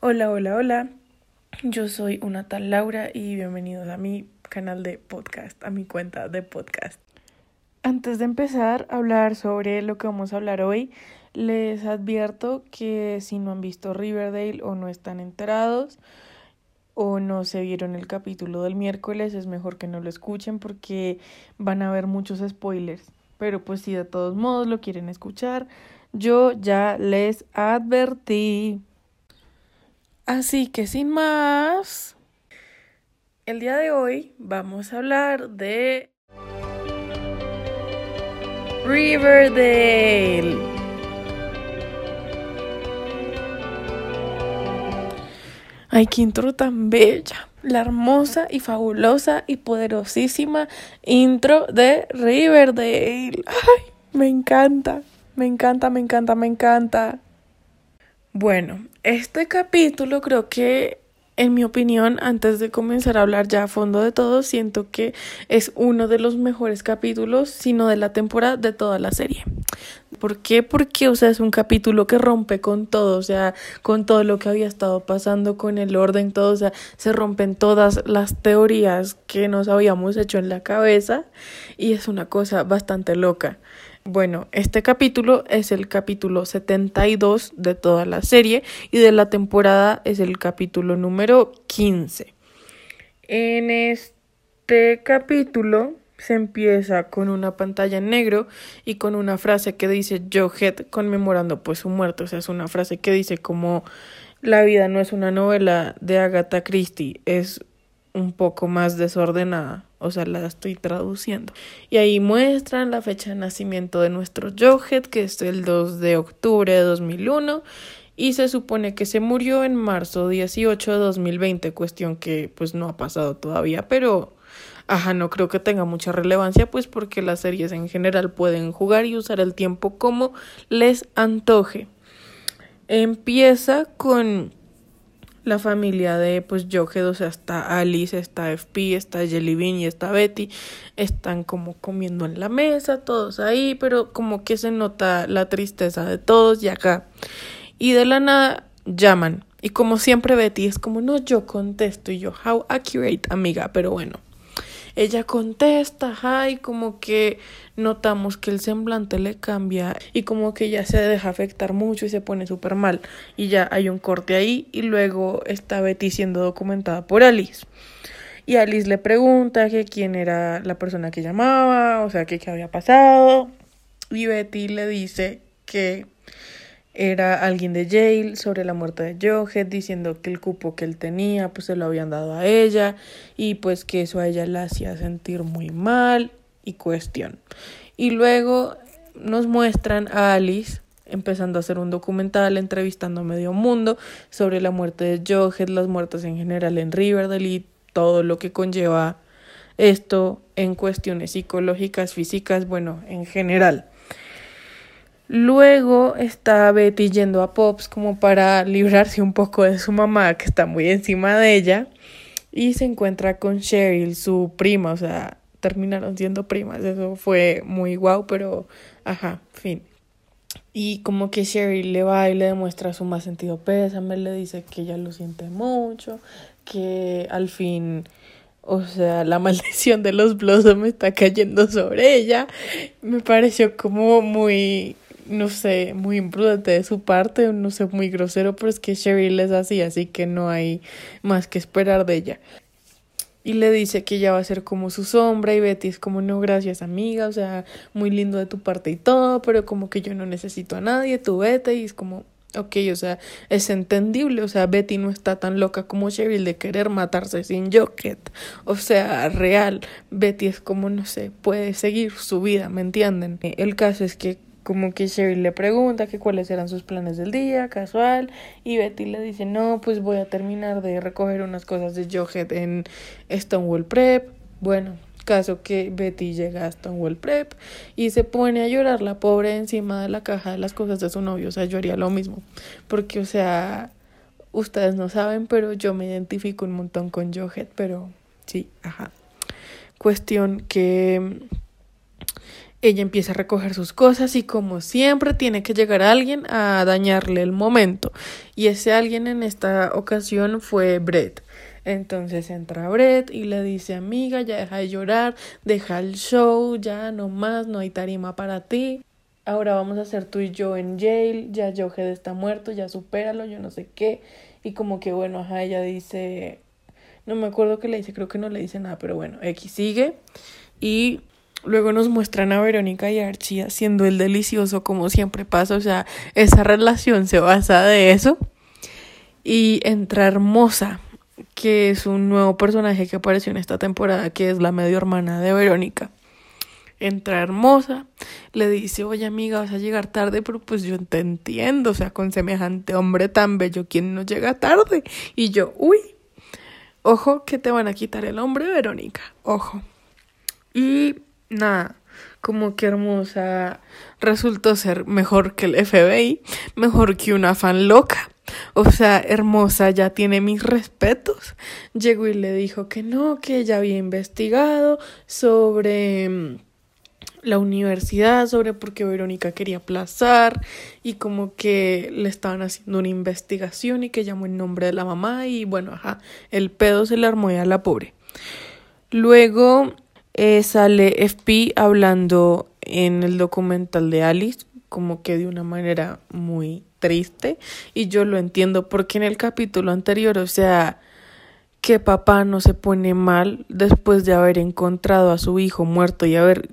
Hola, hola, hola. Yo soy una tal Laura y bienvenidos a mi canal de podcast, a mi cuenta de podcast. Antes de empezar a hablar sobre lo que vamos a hablar hoy, les advierto que si no han visto Riverdale o no están enterados o no se vieron el capítulo del miércoles, es mejor que no lo escuchen porque van a haber muchos spoilers. Pero pues si de todos modos lo quieren escuchar, yo ya les advertí. Así que sin más, el día de hoy vamos a hablar de Riverdale. Ay, qué intro tan bella. La hermosa y fabulosa y poderosísima intro de Riverdale. Ay, me encanta, me encanta, me encanta, me encanta. Bueno, este capítulo creo que, en mi opinión, antes de comenzar a hablar ya a fondo de todo, siento que es uno de los mejores capítulos, sino de la temporada, de toda la serie. ¿Por qué? Porque, o sea, es un capítulo que rompe con todo, o sea, con todo lo que había estado pasando, con el orden, todo, o sea, se rompen todas las teorías que nos habíamos hecho en la cabeza y es una cosa bastante loca. Bueno, este capítulo es el capítulo 72 de toda la serie y de la temporada es el capítulo número 15. En este capítulo se empieza con una pantalla en negro y con una frase que dice Joe conmemorando pues su muerte, o sea, es una frase que dice como la vida no es una novela de Agatha Christie, es un poco más desordenada, o sea, la estoy traduciendo. Y ahí muestran la fecha de nacimiento de nuestro Johead, que es el 2 de octubre de 2001, y se supone que se murió en marzo 18 de 2020, cuestión que pues no ha pasado todavía, pero ajá, no creo que tenga mucha relevancia, pues porque las series en general pueden jugar y usar el tiempo como les antoje. Empieza con la familia de pues Johed, o sea, está Alice, está FP, está Jellybean y está Betty, están como comiendo en la mesa, todos ahí, pero como que se nota la tristeza de todos y acá. Y de la nada llaman. Y como siempre Betty es como, no, yo contesto y yo, how accurate, amiga, pero bueno. Ella contesta, ay, como que notamos que el semblante le cambia y como que ya se deja afectar mucho y se pone súper mal. Y ya hay un corte ahí y luego está Betty siendo documentada por Alice. Y Alice le pregunta que quién era la persona que llamaba, o sea, qué había pasado. Y Betty le dice que era alguien de Yale sobre la muerte de Johet, diciendo que el cupo que él tenía pues se lo habían dado a ella y pues que eso a ella la hacía sentir muy mal y cuestión. Y luego nos muestran a Alice empezando a hacer un documental entrevistando a medio mundo sobre la muerte de Johet, las muertes en general en Riverdale y todo lo que conlleva esto en cuestiones psicológicas, físicas, bueno, en general. Luego está Betty yendo a Pops como para librarse un poco de su mamá, que está muy encima de ella, y se encuentra con Cheryl, su prima, o sea, terminaron siendo primas, eso fue muy guau, pero ajá, fin. Y como que Cheryl le va y le demuestra su más sentido pésame, le dice que ella lo siente mucho, que al fin o sea, la maldición de los Blossom está cayendo sobre ella. Me pareció como muy no sé, muy imprudente de su parte, no sé, muy grosero, pero es que Cheryl es así, así que no hay más que esperar de ella. Y le dice que ella va a ser como su sombra y Betty es como, no, gracias amiga, o sea, muy lindo de tu parte y todo, pero como que yo no necesito a nadie, tú vete y es como, ok, o sea, es entendible, o sea, Betty no está tan loca como Cheryl de querer matarse sin Jocket, o sea, real, Betty es como, no sé, puede seguir su vida, ¿me entienden? El caso es que como que Cheryl le pregunta que cuáles eran sus planes del día, casual, y Betty le dice, no, pues voy a terminar de recoger unas cosas de Johead en Stonewall Prep. Bueno, caso que Betty llega a Stonewall Prep y se pone a llorar la pobre encima de la caja de las cosas de su novio, o sea, yo haría lo mismo, porque, o sea, ustedes no saben, pero yo me identifico un montón con Johead, pero sí, ajá. Cuestión que ella empieza a recoger sus cosas y como siempre tiene que llegar alguien a dañarle el momento. Y ese alguien en esta ocasión fue Brett. Entonces entra Brett y le dice, amiga, ya deja de llorar, deja el show, ya no más, no hay tarima para ti. Ahora vamos a hacer tú y yo en jail, ya Johed está muerto, ya supéralo, yo no sé qué. Y como que bueno, ajá, ella dice, no me acuerdo qué le dice, creo que no le dice nada, pero bueno, X sigue. Y Luego nos muestran a Verónica y Archie haciendo el delicioso como siempre pasa, o sea, esa relación se basa de eso. Y entra Hermosa, que es un nuevo personaje que apareció en esta temporada, que es la medio hermana de Verónica. Entra Hermosa, le dice, oye amiga, vas a llegar tarde, pero pues yo te entiendo, o sea, con semejante hombre tan bello, ¿quién no llega tarde? Y yo, uy, ojo que te van a quitar el hombre, Verónica, ojo. Y nada, como que hermosa resultó ser mejor que el FBI, mejor que una fan loca. O sea, hermosa ya tiene mis respetos. Llegó y le dijo que no, que ella había investigado sobre mm, la universidad, sobre por qué Verónica quería aplazar y como que le estaban haciendo una investigación y que llamó en nombre de la mamá y bueno, ajá, el pedo se le armó a la pobre. Luego eh, sale FP hablando en el documental de Alice, como que de una manera muy triste, y yo lo entiendo porque en el capítulo anterior, o sea, que papá no se pone mal después de haber encontrado a su hijo muerto y haber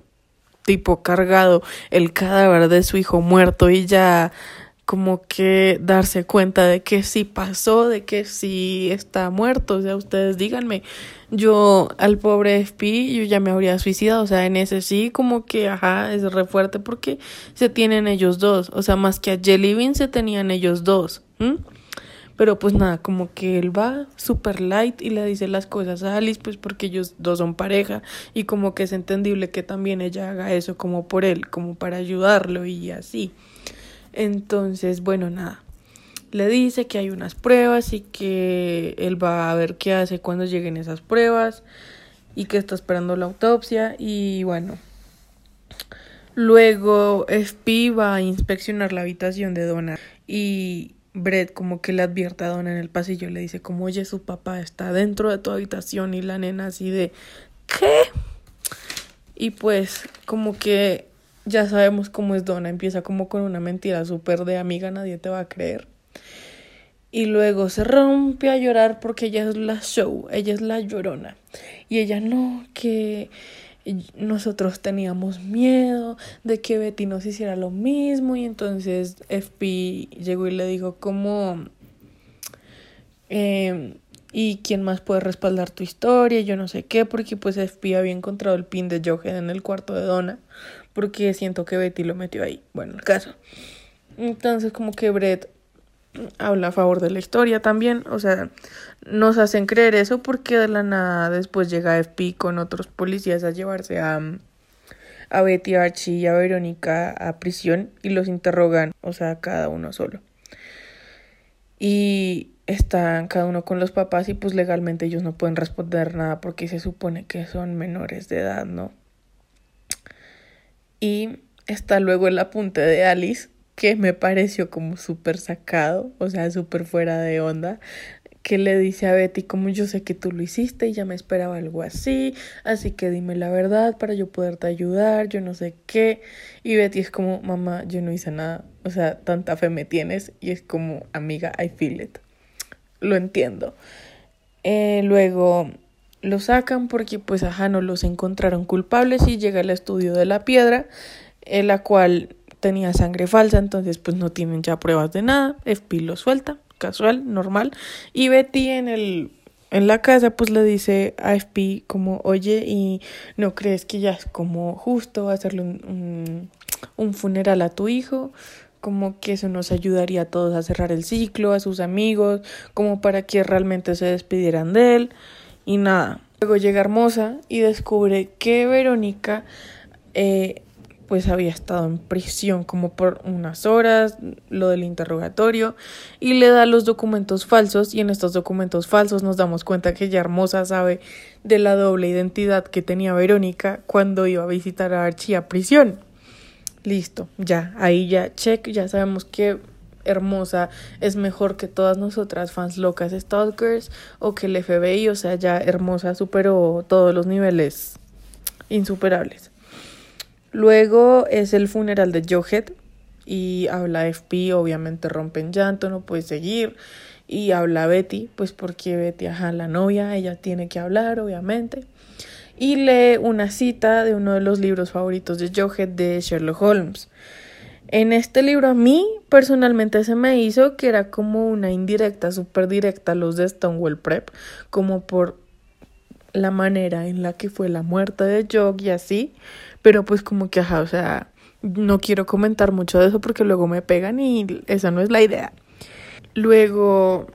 tipo cargado el cadáver de su hijo muerto y ya como que darse cuenta de que sí pasó, de que sí está muerto, o sea, ustedes díganme, yo al pobre FP yo ya me habría suicidado, o sea, en ese sí como que, ajá, es re fuerte porque se tienen ellos dos, o sea, más que a Jellybean se tenían ellos dos, pero pues nada, como que él va super light y le dice las cosas a Alice, pues porque ellos dos son pareja. Y como que es entendible que también ella haga eso como por él, como para ayudarlo y así. Entonces, bueno, nada. Le dice que hay unas pruebas y que él va a ver qué hace cuando lleguen esas pruebas y que está esperando la autopsia y bueno. Luego FP va a inspeccionar la habitación de Donna y Brett como que le advierte a Donna en el pasillo, le dice como oye su papá está dentro de tu habitación y la nena así de ¿qué? Y pues como que ya sabemos cómo es Donna, empieza como con una mentira súper de amiga, nadie te va a creer. Y luego se rompe a llorar porque ella es la show, ella es la llorona. Y ella no, que nosotros teníamos miedo de que Betty nos hiciera lo mismo. Y entonces FP llegó y le dijo como... Eh, y quién más puede respaldar tu historia, yo no sé qué, porque pues FP había encontrado el pin de Johan en el cuarto de Donna, porque siento que Betty lo metió ahí. Bueno, el caso. Entonces como que Brett habla a favor de la historia también, o sea, nos hacen creer eso porque de la nada después llega FP con otros policías a llevarse a, a Betty, Archie y a Verónica a prisión y los interrogan, o sea, cada uno solo. Y están cada uno con los papás y pues legalmente ellos no pueden responder nada porque se supone que son menores de edad, ¿no? Y está luego el apunte de Alice, que me pareció como súper sacado, o sea, súper fuera de onda, que le dice a Betty como yo sé que tú lo hiciste y ya me esperaba algo así, así que dime la verdad para yo poderte ayudar, yo no sé qué. Y Betty es como, mamá, yo no hice nada, o sea, tanta fe me tienes y es como, amiga, I feel it. Lo entiendo. Eh, luego lo sacan porque pues ajá no los encontraron culpables y llega el estudio de la piedra en la cual tenía sangre falsa entonces pues no tienen ya pruebas de nada FP lo suelta casual normal y Betty en el en la casa pues le dice a FP como oye y no crees que ya es como justo hacerle un, un funeral a tu hijo como que eso nos ayudaría a todos a cerrar el ciclo, a sus amigos, como para que realmente se despidieran de él. Y nada, luego llega Hermosa y descubre que Verónica, eh, pues había estado en prisión como por unas horas, lo del interrogatorio, y le da los documentos falsos y en estos documentos falsos nos damos cuenta que ya Hermosa sabe de la doble identidad que tenía Verónica cuando iba a visitar a Archie a prisión. Listo, ya, ahí ya check, ya sabemos que Hermosa es mejor que todas nosotras fans locas stalkers o que el FBI, o sea, ya Hermosa superó todos los niveles insuperables. Luego es el funeral de Johet y habla FP, obviamente rompen llanto, no puede seguir. Y habla Betty, pues porque Betty, ajá, la novia, ella tiene que hablar, obviamente. Y lee una cita de uno de los libros favoritos de Johet de Sherlock Holmes. En este libro a mí personalmente se me hizo que era como una indirecta, súper directa los de Stonewall Prep, como por la manera en la que fue la muerte de Jock y así, pero pues como que, ajá, o sea, no quiero comentar mucho de eso porque luego me pegan y esa no es la idea. Luego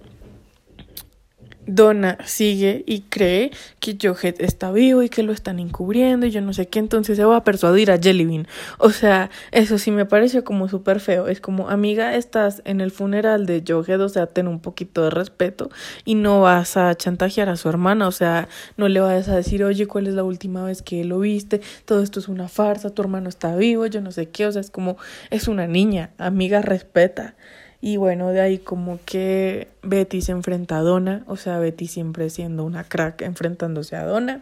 Donna sigue y cree que Johet está vivo y que lo están encubriendo y yo no sé qué, entonces se va a persuadir a Jellybean. O sea, eso sí me pareció como súper feo. Es como, amiga, estás en el funeral de Johet, o sea, ten un poquito de respeto y no vas a chantajear a su hermana, o sea, no le vas a decir, oye, ¿cuál es la última vez que lo viste? Todo esto es una farsa, tu hermano está vivo, yo no sé qué, o sea, es como, es una niña, amiga, respeta. Y bueno, de ahí como que Betty se enfrenta a Donna, o sea, Betty siempre siendo una crack enfrentándose a Donna,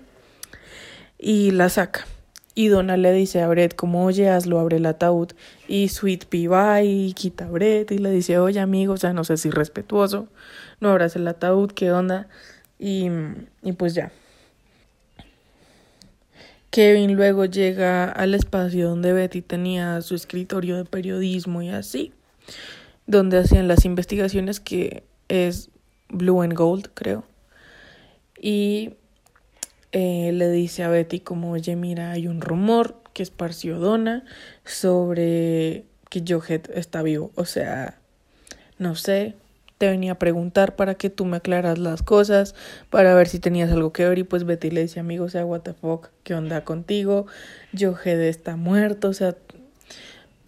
y la saca. Y Donna le dice a Brett como, oye, hazlo, abre el ataúd. Y Sweet Pea va y quita a Brett y le dice, oye, amigo, o sea, no sé si respetuoso, no abras el ataúd, ¿qué onda? Y, y pues ya. Kevin luego llega al espacio donde Betty tenía su escritorio de periodismo y así donde hacían las investigaciones que es Blue and Gold, creo. Y eh, le dice a Betty como, oye, mira, hay un rumor que esparció Donna sobre que Johet está vivo. O sea, no sé, te venía a preguntar para que tú me aclaras las cosas, para ver si tenías algo que ver. Y pues Betty le dice, amigo, o sea, what the fuck, ¿qué onda contigo? Johet está muerto, o sea,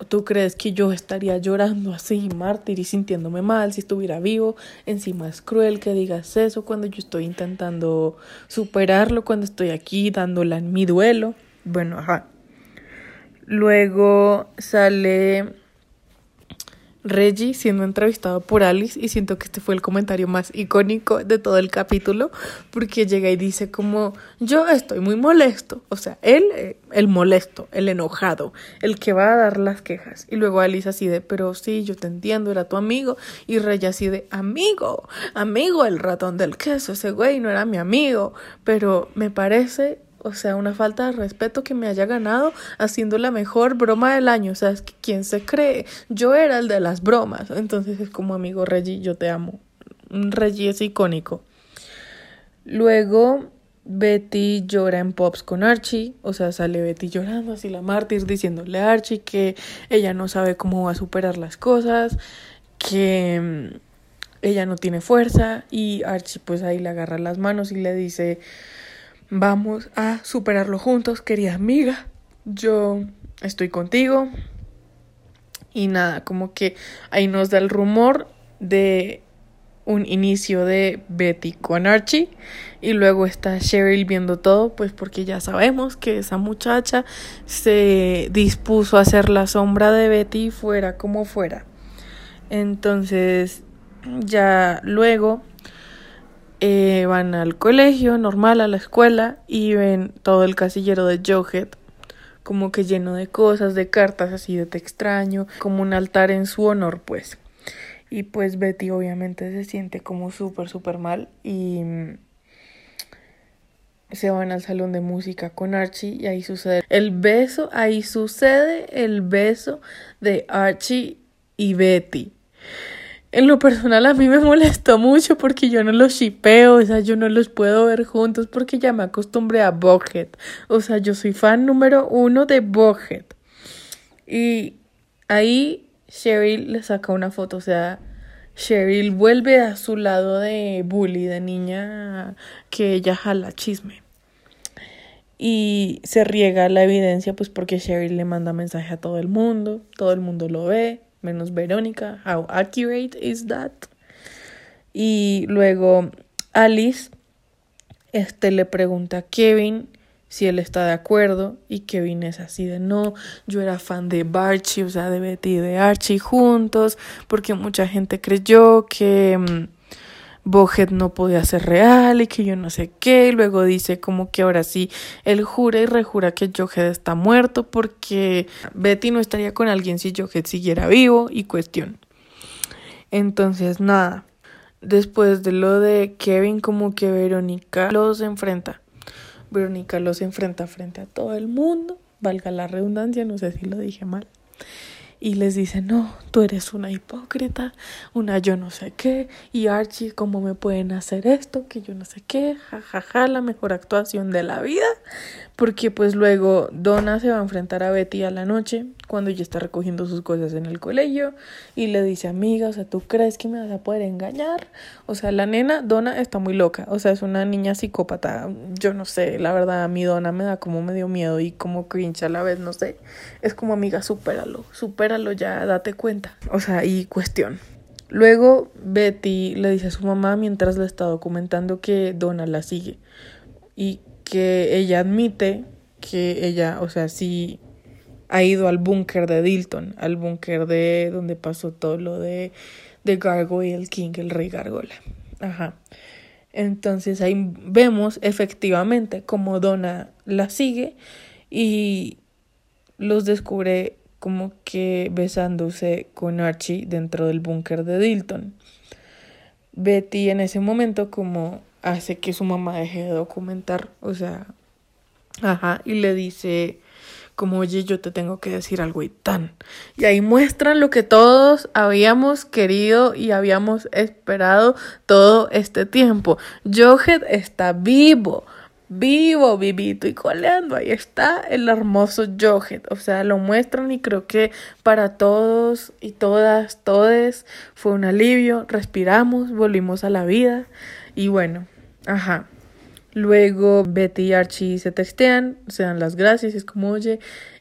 ¿Tú crees que yo estaría llorando así, mártir y sintiéndome mal si estuviera vivo? Encima es cruel que digas eso cuando yo estoy intentando superarlo, cuando estoy aquí dándola en mi duelo. Bueno, ajá. Luego sale Reggie siendo entrevistado por Alice y siento que este fue el comentario más icónico de todo el capítulo porque llega y dice como yo estoy muy molesto, o sea, él, eh, el molesto, el enojado, el que va a dar las quejas. Y luego Alice así de pero sí, yo te entiendo, era tu amigo y Reggie así de amigo, amigo el ratón del queso, ese güey no era mi amigo, pero me parece o sea, una falta de respeto que me haya ganado haciendo la mejor broma del año. O sea, es que quién se cree. Yo era el de las bromas. Entonces es como amigo Reggie, yo te amo. Reggie es icónico. Luego Betty llora en Pops con Archie, o sea, sale Betty llorando así la mártir diciéndole a Archie que ella no sabe cómo va a superar las cosas, que mm, ella no tiene fuerza y Archie pues ahí le agarra las manos y le dice Vamos a superarlo juntos, querida amiga. Yo estoy contigo. Y nada, como que ahí nos da el rumor de un inicio de Betty con Archie y luego está Cheryl viendo todo, pues porque ya sabemos que esa muchacha se dispuso a hacer la sombra de Betty fuera como fuera. Entonces, ya luego eh, van al colegio normal, a la escuela, y ven todo el casillero de Johet como que lleno de cosas, de cartas así de te extraño, como un altar en su honor, pues. Y pues Betty obviamente se siente como súper, súper mal y mm, se van al salón de música con Archie y ahí sucede el beso, ahí sucede el beso de Archie y Betty. En lo personal a mí me molestó mucho porque yo no los shipeo, o sea, yo no los puedo ver juntos porque ya me acostumbré a Boghead. O sea, yo soy fan número uno de Boghead. Y ahí Cheryl le saca una foto, o sea, Cheryl vuelve a su lado de bully, de niña que ella jala chisme. y se riega la evidencia pues porque Cheryl le manda mensaje a todo el mundo, todo el mundo lo ve, menos Verónica. How accurate is that? Y luego Alice este le pregunta a Kevin si él está de acuerdo y Kevin es así de no, yo era fan de Barchi, o sea, de Betty y de Archie juntos, porque mucha gente creyó que mm, Bojet no podía ser real y que yo no sé qué, y luego dice como que ahora sí, él jura y rejura que Johet está muerto porque Betty no estaría con alguien si Johet siguiera vivo y cuestión. Entonces, nada, después de lo de Kevin como que Verónica los enfrenta. Verónica los enfrenta frente a todo el mundo, valga la redundancia, no sé si lo dije mal y les dice, no, tú eres una hipócrita, una yo no sé qué, y Archie, ¿cómo me pueden hacer esto? Que yo no sé qué, jajaja, ja, ja, la mejor actuación de la vida, porque pues luego Donna se va a enfrentar a Betty a la noche, cuando ella está recogiendo sus cosas en el colegio, y le dice, amiga, o sea, ¿tú crees que me vas a poder engañar? O sea, la nena, Donna, está muy loca, o sea, es una niña psicópata, yo no sé, la verdad, a mí Donna me da como medio miedo y como cringe a la vez, no sé, es como amiga, supéralo, supéralo ya, date cuenta. O sea, y cuestión. Luego Betty le dice a su mamá mientras le está documentando que Donna la sigue y que ella admite que ella, o sea, sí ha ido al búnker de Dilton, al búnker de donde pasó todo lo de, de Gargoyle King, el rey Gargola. Ajá. Entonces ahí vemos efectivamente cómo Donna la sigue y los descubre como que besándose con Archie dentro del búnker de Dilton. Betty en ese momento como hace que su mamá deje de documentar, o sea, ajá, y le dice como, oye, yo te tengo que decir algo y tan. Y ahí muestran lo que todos habíamos querido y habíamos esperado todo este tiempo. Johed está vivo vivo, vivito y coleando. Ahí está el hermoso Johet. O sea, lo muestran y creo que para todos y todas, todes, fue un alivio. Respiramos, volvimos a la vida. Y bueno, ajá. Luego Betty y Archie se textean, se dan las gracias. Es como, oye,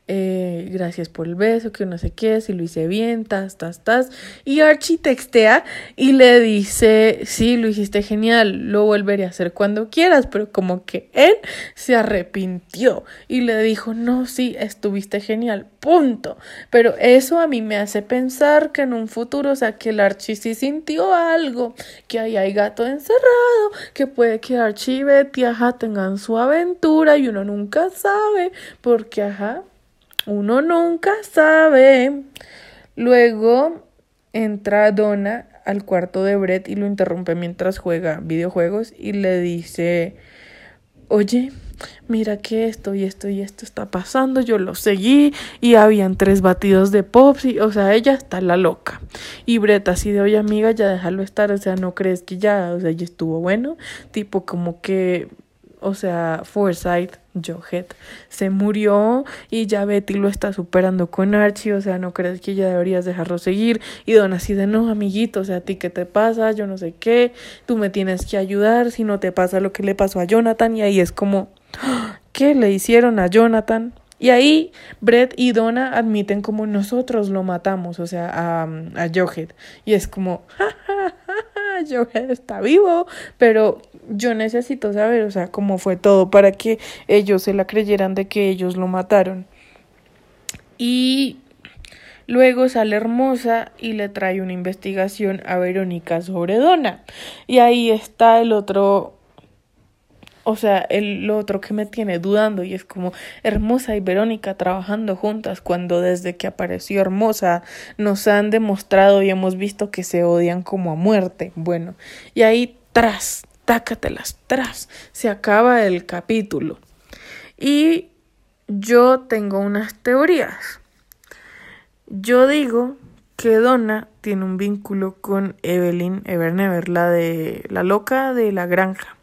eh, gracias por el beso, que no sé qué, si lo hice bien, tas, tas, tas. Y Archie textea y le dice, sí, lo hiciste genial, lo volveré a hacer cuando quieras, pero como que él se arrepintió y le dijo, no, sí, estuviste genial, punto. Pero eso a mí me hace pensar que en un futuro, o sea, que el Archie sí sintió algo, que ahí hay gato encerrado, que puede que Archie y Betty, ajá, tengan su aventura y uno nunca sabe, porque, ajá, uno nunca sabe. Luego entra Donna al cuarto de Brett y lo interrumpe mientras juega videojuegos y le dice, oye, mira que esto y esto y esto está pasando, yo lo seguí y habían tres batidos de pops y, o sea, ella está la loca. Y Brett así de, oye amiga, ya déjalo estar, o sea, no crees que ya, o sea, ya estuvo bueno, tipo como que o sea, Forsyth, Johet, se murió y ya Betty lo está superando con Archie, o sea, no crees que ya deberías dejarlo seguir. Y Don así de no, amiguito, o sea, a ti qué te pasa, yo no sé qué, tú me tienes que ayudar si no te pasa lo que le pasó a Jonathan. Y ahí es como, ¿qué le hicieron a Jonathan? Y ahí Brett y Donna admiten como nosotros lo matamos, o sea, a, a Johet. Y es como, ja, ja, Johet está vivo, pero yo necesito saber, o sea, cómo fue todo para que ellos se la creyeran de que ellos lo mataron. Y luego sale hermosa y le trae una investigación a Verónica sobre Donna. Y ahí está el otro o sea, el otro que me tiene dudando y es como Hermosa y Verónica trabajando juntas cuando desde que apareció Hermosa nos han demostrado y hemos visto que se odian como a muerte. Bueno, y ahí tras, tácatelas, tras, se acaba el capítulo. Y yo tengo unas teorías. Yo digo que Donna tiene un vínculo con Evelyn Evernever, la de la loca de la granja.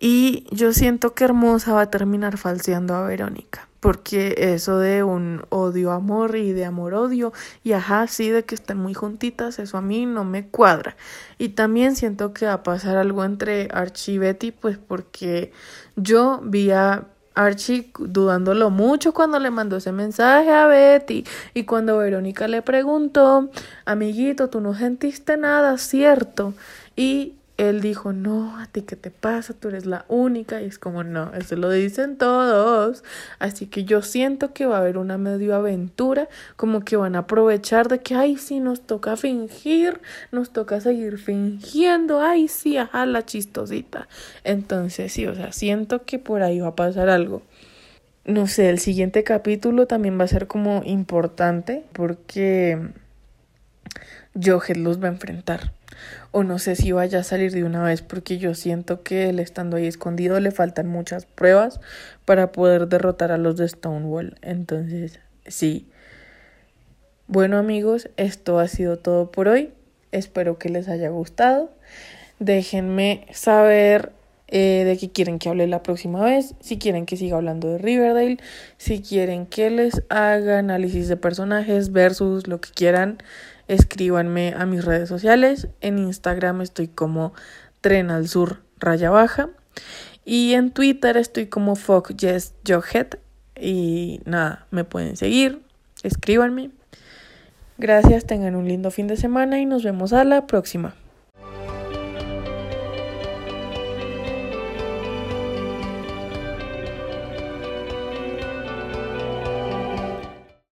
Y yo siento que Hermosa va a terminar falseando a Verónica porque eso de un odio amor y de amor odio y ajá sí de que estén muy juntitas eso a mí no me cuadra. Y también siento que va a pasar algo entre Archie y Betty pues porque yo vi a Archie dudándolo mucho cuando le mandó ese mensaje a Betty y cuando Verónica le preguntó amiguito tú no sentiste nada cierto y él dijo, no, a ti qué te pasa, tú eres la única. Y es como, no, eso lo dicen todos. Así que yo siento que va a haber una medio aventura, como que van a aprovechar de que, ay, sí, nos toca fingir, nos toca seguir fingiendo, ay, sí, ajá, la chistosita. Entonces, sí, o sea, siento que por ahí va a pasar algo. No sé, el siguiente capítulo también va a ser como importante porque Johet los va a enfrentar o no sé si vaya a salir de una vez porque yo siento que él estando ahí escondido le faltan muchas pruebas para poder derrotar a los de Stonewall. Entonces, sí. Bueno amigos, esto ha sido todo por hoy. Espero que les haya gustado. Déjenme saber eh, de qué quieren que hable la próxima vez, si quieren que siga hablando de Riverdale, si quieren que les haga análisis de personajes versus lo que quieran escríbanme a mis redes sociales. En Instagram estoy como Tren al Sur Raya Baja. Y en Twitter estoy como FuckYesJohead. Y nada, me pueden seguir, escríbanme. Gracias, tengan un lindo fin de semana y nos vemos a la próxima.